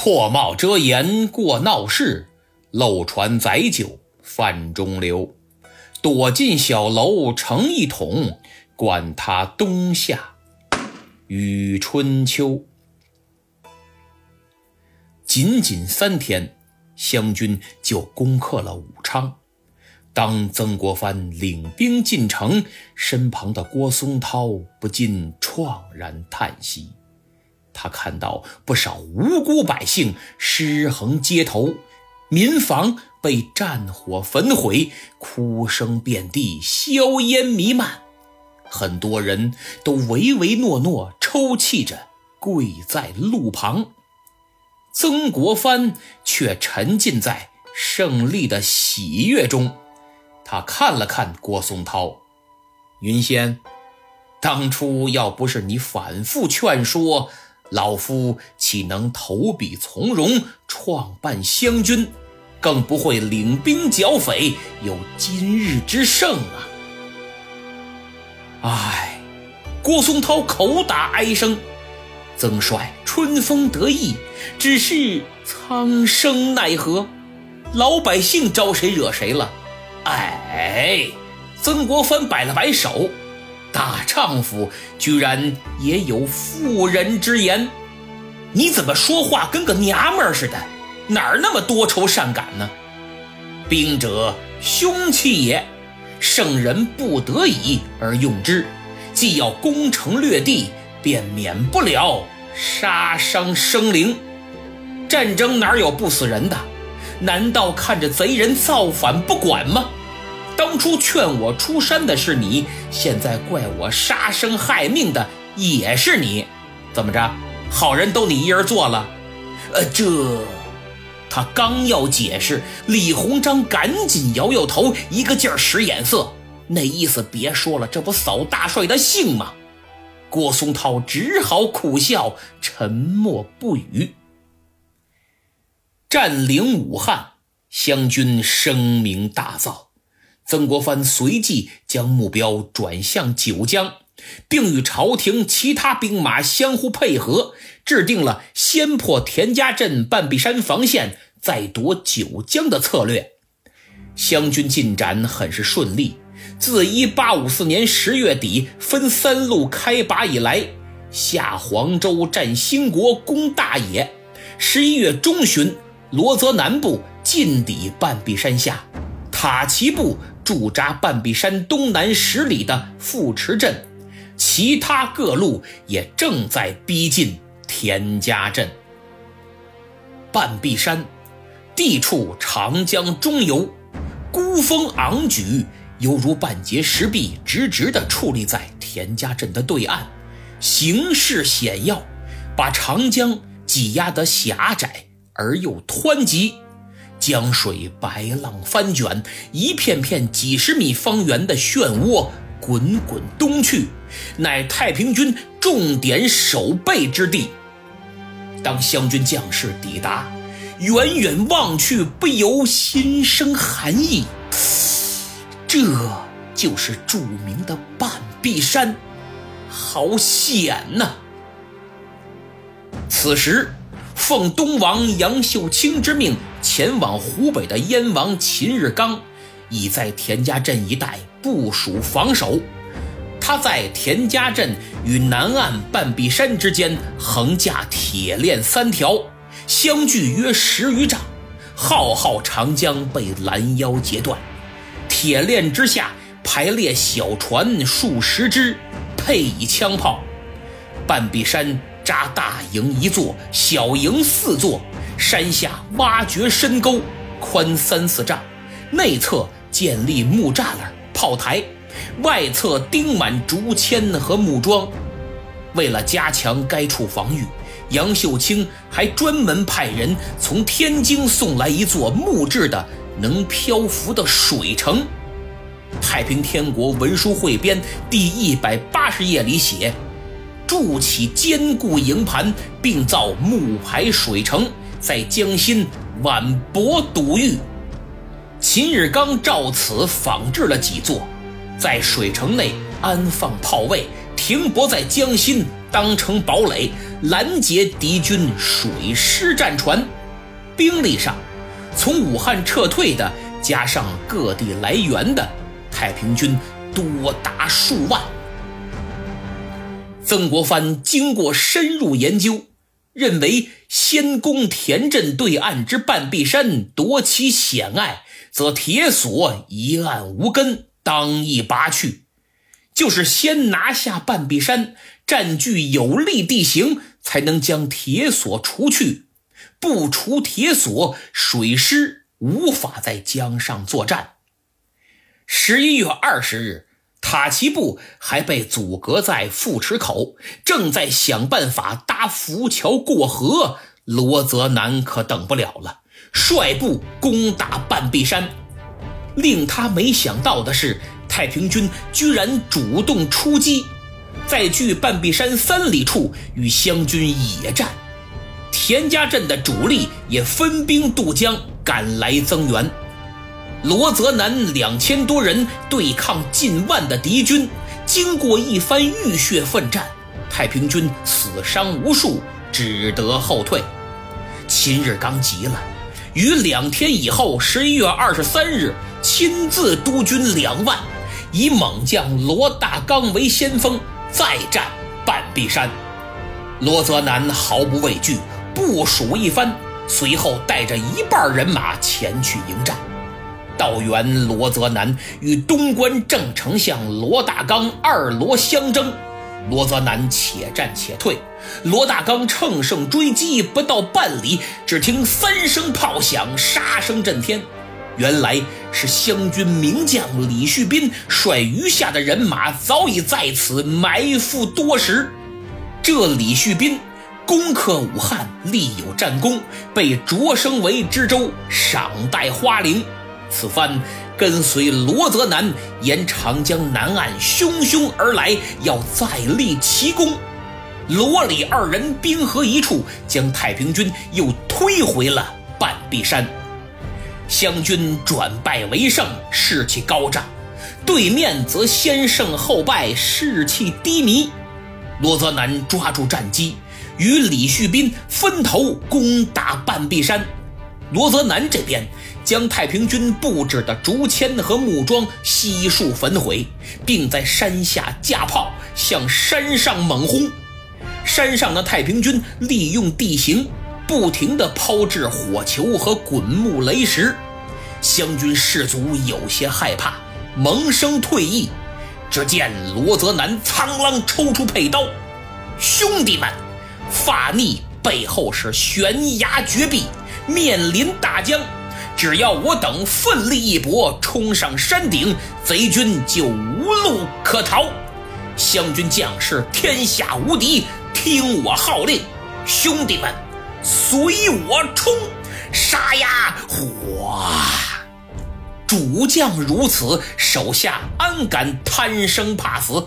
破帽遮颜过闹市，漏船载酒泛中流。躲进小楼成一统，管他冬夏与春秋。仅仅三天，湘军就攻克了武昌。当曾国藩领兵进城，身旁的郭松涛不禁怆然叹息。他看到不少无辜百姓尸横街头，民房被战火焚毁，哭声遍地，硝烟弥漫，很多人都唯唯诺诺，抽泣着跪在路旁。曾国藩却沉浸在胜利的喜悦中，他看了看郭松涛，云仙，当初要不是你反复劝说。老夫岂能投笔从戎，创办湘军，更不会领兵剿匪，有今日之胜啊！唉，郭松涛口打哀声。曾帅春风得意，只是苍生奈何？老百姓招谁惹谁了？哎，曾国藩摆了摆手。大丈夫居然也有妇人之言，你怎么说话跟个娘们似的？哪儿那么多愁善感呢？兵者，凶器也，圣人不得已而用之，既要攻城略地，便免不了杀伤生灵。战争哪有不死人的？难道看着贼人造反不管吗？当初劝我出山的是你，现在怪我杀生害命的也是你，怎么着？好人都你一人做了？呃，这……他刚要解释，李鸿章赶紧摇摇头，一个劲儿使眼色，那意思别说了，这不扫大帅的兴吗？郭松涛只好苦笑，沉默不语。占领武汉，湘军声名大噪。曾国藩随即将目标转向九江，并与朝廷其他兵马相互配合，制定了先破田家镇、半壁山防线，再夺九江的策略。湘军进展很是顺利。自1854年10月底分三路开拔以来，下黄州占兴国、攻大冶；11月中旬，罗泽南部进抵半壁山下，塔旗部。驻扎半壁山东南十里的富池镇，其他各路也正在逼近田家镇。半壁山地处长江中游，孤峰昂举，犹如半截石壁，直直地矗立在田家镇的对岸，形势险要，把长江挤压得狭窄而又湍急。江水白浪翻卷，一片片几十米方圆的漩涡滚滚东去，乃太平军重点守备之地。当湘军将士抵达，远远望去，不由心生寒意。这就是著名的半壁山，好险呐！此时。奉东王杨秀清之命，前往湖北的燕王秦日刚，已在田家镇一带部署防守。他在田家镇与南岸半壁山之间横架铁链三条，相距约十余丈。浩浩长江被拦腰截断，铁链之下排列小船数十只，配以枪炮。半壁山。扎大营一座，小营四座，山下挖掘深沟，宽三四丈，内侧建立木栅栏、炮台，外侧钉满竹签和木桩。为了加强该处防御，杨秀清还专门派人从天津送来一座木质的能漂浮的水城。《太平天国文书汇编》第一百八十页里写。筑起坚固营盘，并造木排水城，在江心宛泊堵御。秦日刚照此仿制了几座，在水城内安放炮位，停泊在江心当成堡垒，拦截敌军水师战船。兵力上，从武汉撤退的，加上各地来援的，太平军多达数万。曾国藩经过深入研究，认为先攻田镇对岸之半壁山，夺其险隘，则铁索一案无根，当易拔去。就是先拿下半壁山，占据有利地形，才能将铁索除去。不除铁索，水师无法在江上作战。十一月二十日。塔奇布还被阻隔在富池口，正在想办法搭浮桥过河。罗泽南可等不了了，率部攻打半壁山。令他没想到的是，太平军居然主动出击，在距半壁山三里处与湘军野战。田家镇的主力也分兵渡江赶来增援。罗泽南两千多人对抗近万的敌军，经过一番浴血奋战，太平军死伤无数，只得后退。秦日刚急了，于两天以后，十一月二十三日，亲自督军两万，以猛将罗大刚为先锋，再战半壁山。罗泽南毫不畏惧，部署一番，随后带着一半人马前去迎战。道元罗泽南与东关正丞相罗大刚二罗相争，罗泽南且战且退，罗大刚乘胜追击，不到半里，只听三声炮响，杀声震天。原来是湘军名将李旭斌率余下的人马早已在此埋伏多时。这李旭斌攻克武汉，立有战功，被擢升为知州，赏戴花翎。此番跟随罗泽南沿长江南岸汹汹而来，要再立奇功。罗李二人兵合一处，将太平军又推回了半壁山。湘军转败为胜，士气高涨；对面则先胜后败，士气低迷。罗泽南抓住战机，与李旭斌分头攻打半壁山。罗泽南这边。将太平军布置的竹签和木桩悉数焚毁，并在山下架炮向山上猛轰。山上的太平军利用地形，不停地抛掷火球和滚木雷石。湘军士卒有些害怕，萌生退意。只见罗泽南苍啷抽出佩刀：“兄弟们，发逆背后是悬崖绝壁，面临大江。”只要我等奋力一搏，冲上山顶，贼军就无路可逃。湘军将士天下无敌，听我号令，兄弟们，随我冲！杀呀！哗！主将如此，手下安敢贪生怕死？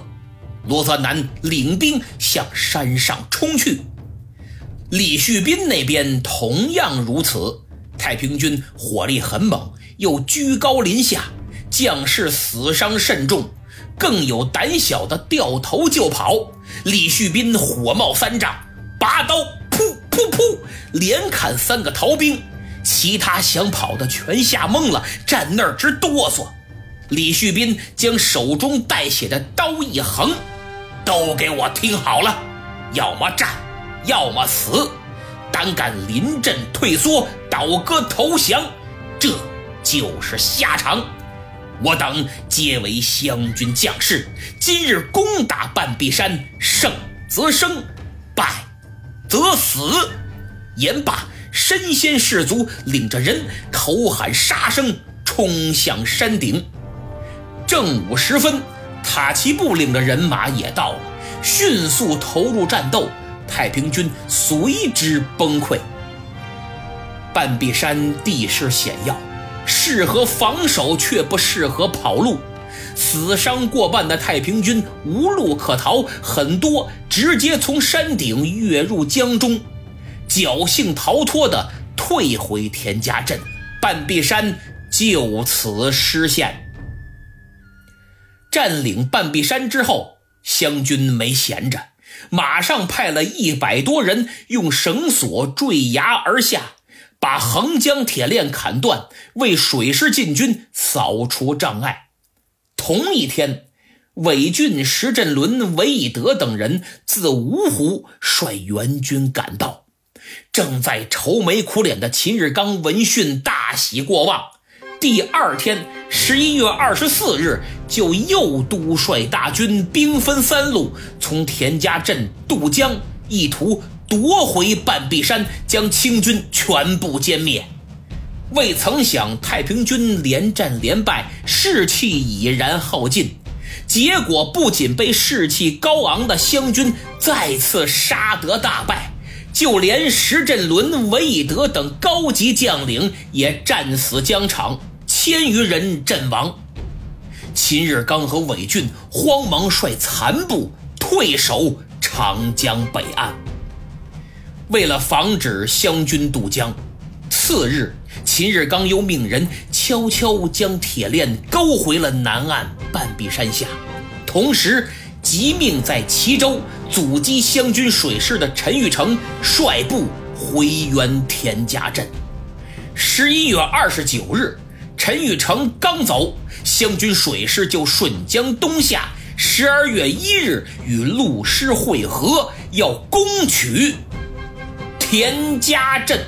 罗泽南领兵向山上冲去，李旭斌那边同样如此。太平军火力很猛，又居高临下，将士死伤甚重，更有胆小的掉头就跑。李旭斌火冒三丈，拔刀噗噗噗，连砍三个逃兵，其他想跑的全吓懵了，站那儿直哆嗦。李旭斌将手中带血的刀一横，都给我听好了，要么战，要么死。胆敢临阵退缩、倒戈投降，这就是下场。我等皆为湘军将士，今日攻打半壁山，胜则生，败则死。言罢，身先士卒，领着人口喊杀声，冲向山顶。正午时分，塔奇布领着人马也到了，迅速投入战斗。太平军随之崩溃。半壁山地势险要，适合防守却不适合跑路，死伤过半的太平军无路可逃，很多直接从山顶跃入江中，侥幸逃脱的退回田家镇，半壁山就此失陷。占领半壁山之后，湘军没闲着。马上派了一百多人用绳索坠崖而下，把横江铁链砍断，为水师进军扫除障碍。同一天，韦俊、石振伦、韦以德等人自芜湖率援军赶到，正在愁眉苦脸的秦日刚闻讯大喜过望。第二天，十一月二十四日，就又督率大军兵分三路，从田家镇渡江，意图夺回半壁山，将清军全部歼灭。未曾想，太平军连战连败，士气已然耗尽。结果不仅被士气高昂的湘军再次杀得大败，就连石振伦、韦以德等高级将领也战死疆场。千余人阵亡，秦日刚和韦俊慌忙率残部退守长江北岸。为了防止湘军渡江，次日秦日刚又命人悄悄将铁链勾回了南岸半壁山下，同时即命在齐州阻击湘军水师的陈玉成率部回援田家镇。十一月二十九日。陈玉成刚走，湘军水师就顺江东下。十二月一日与陆师会合，要攻取田家镇。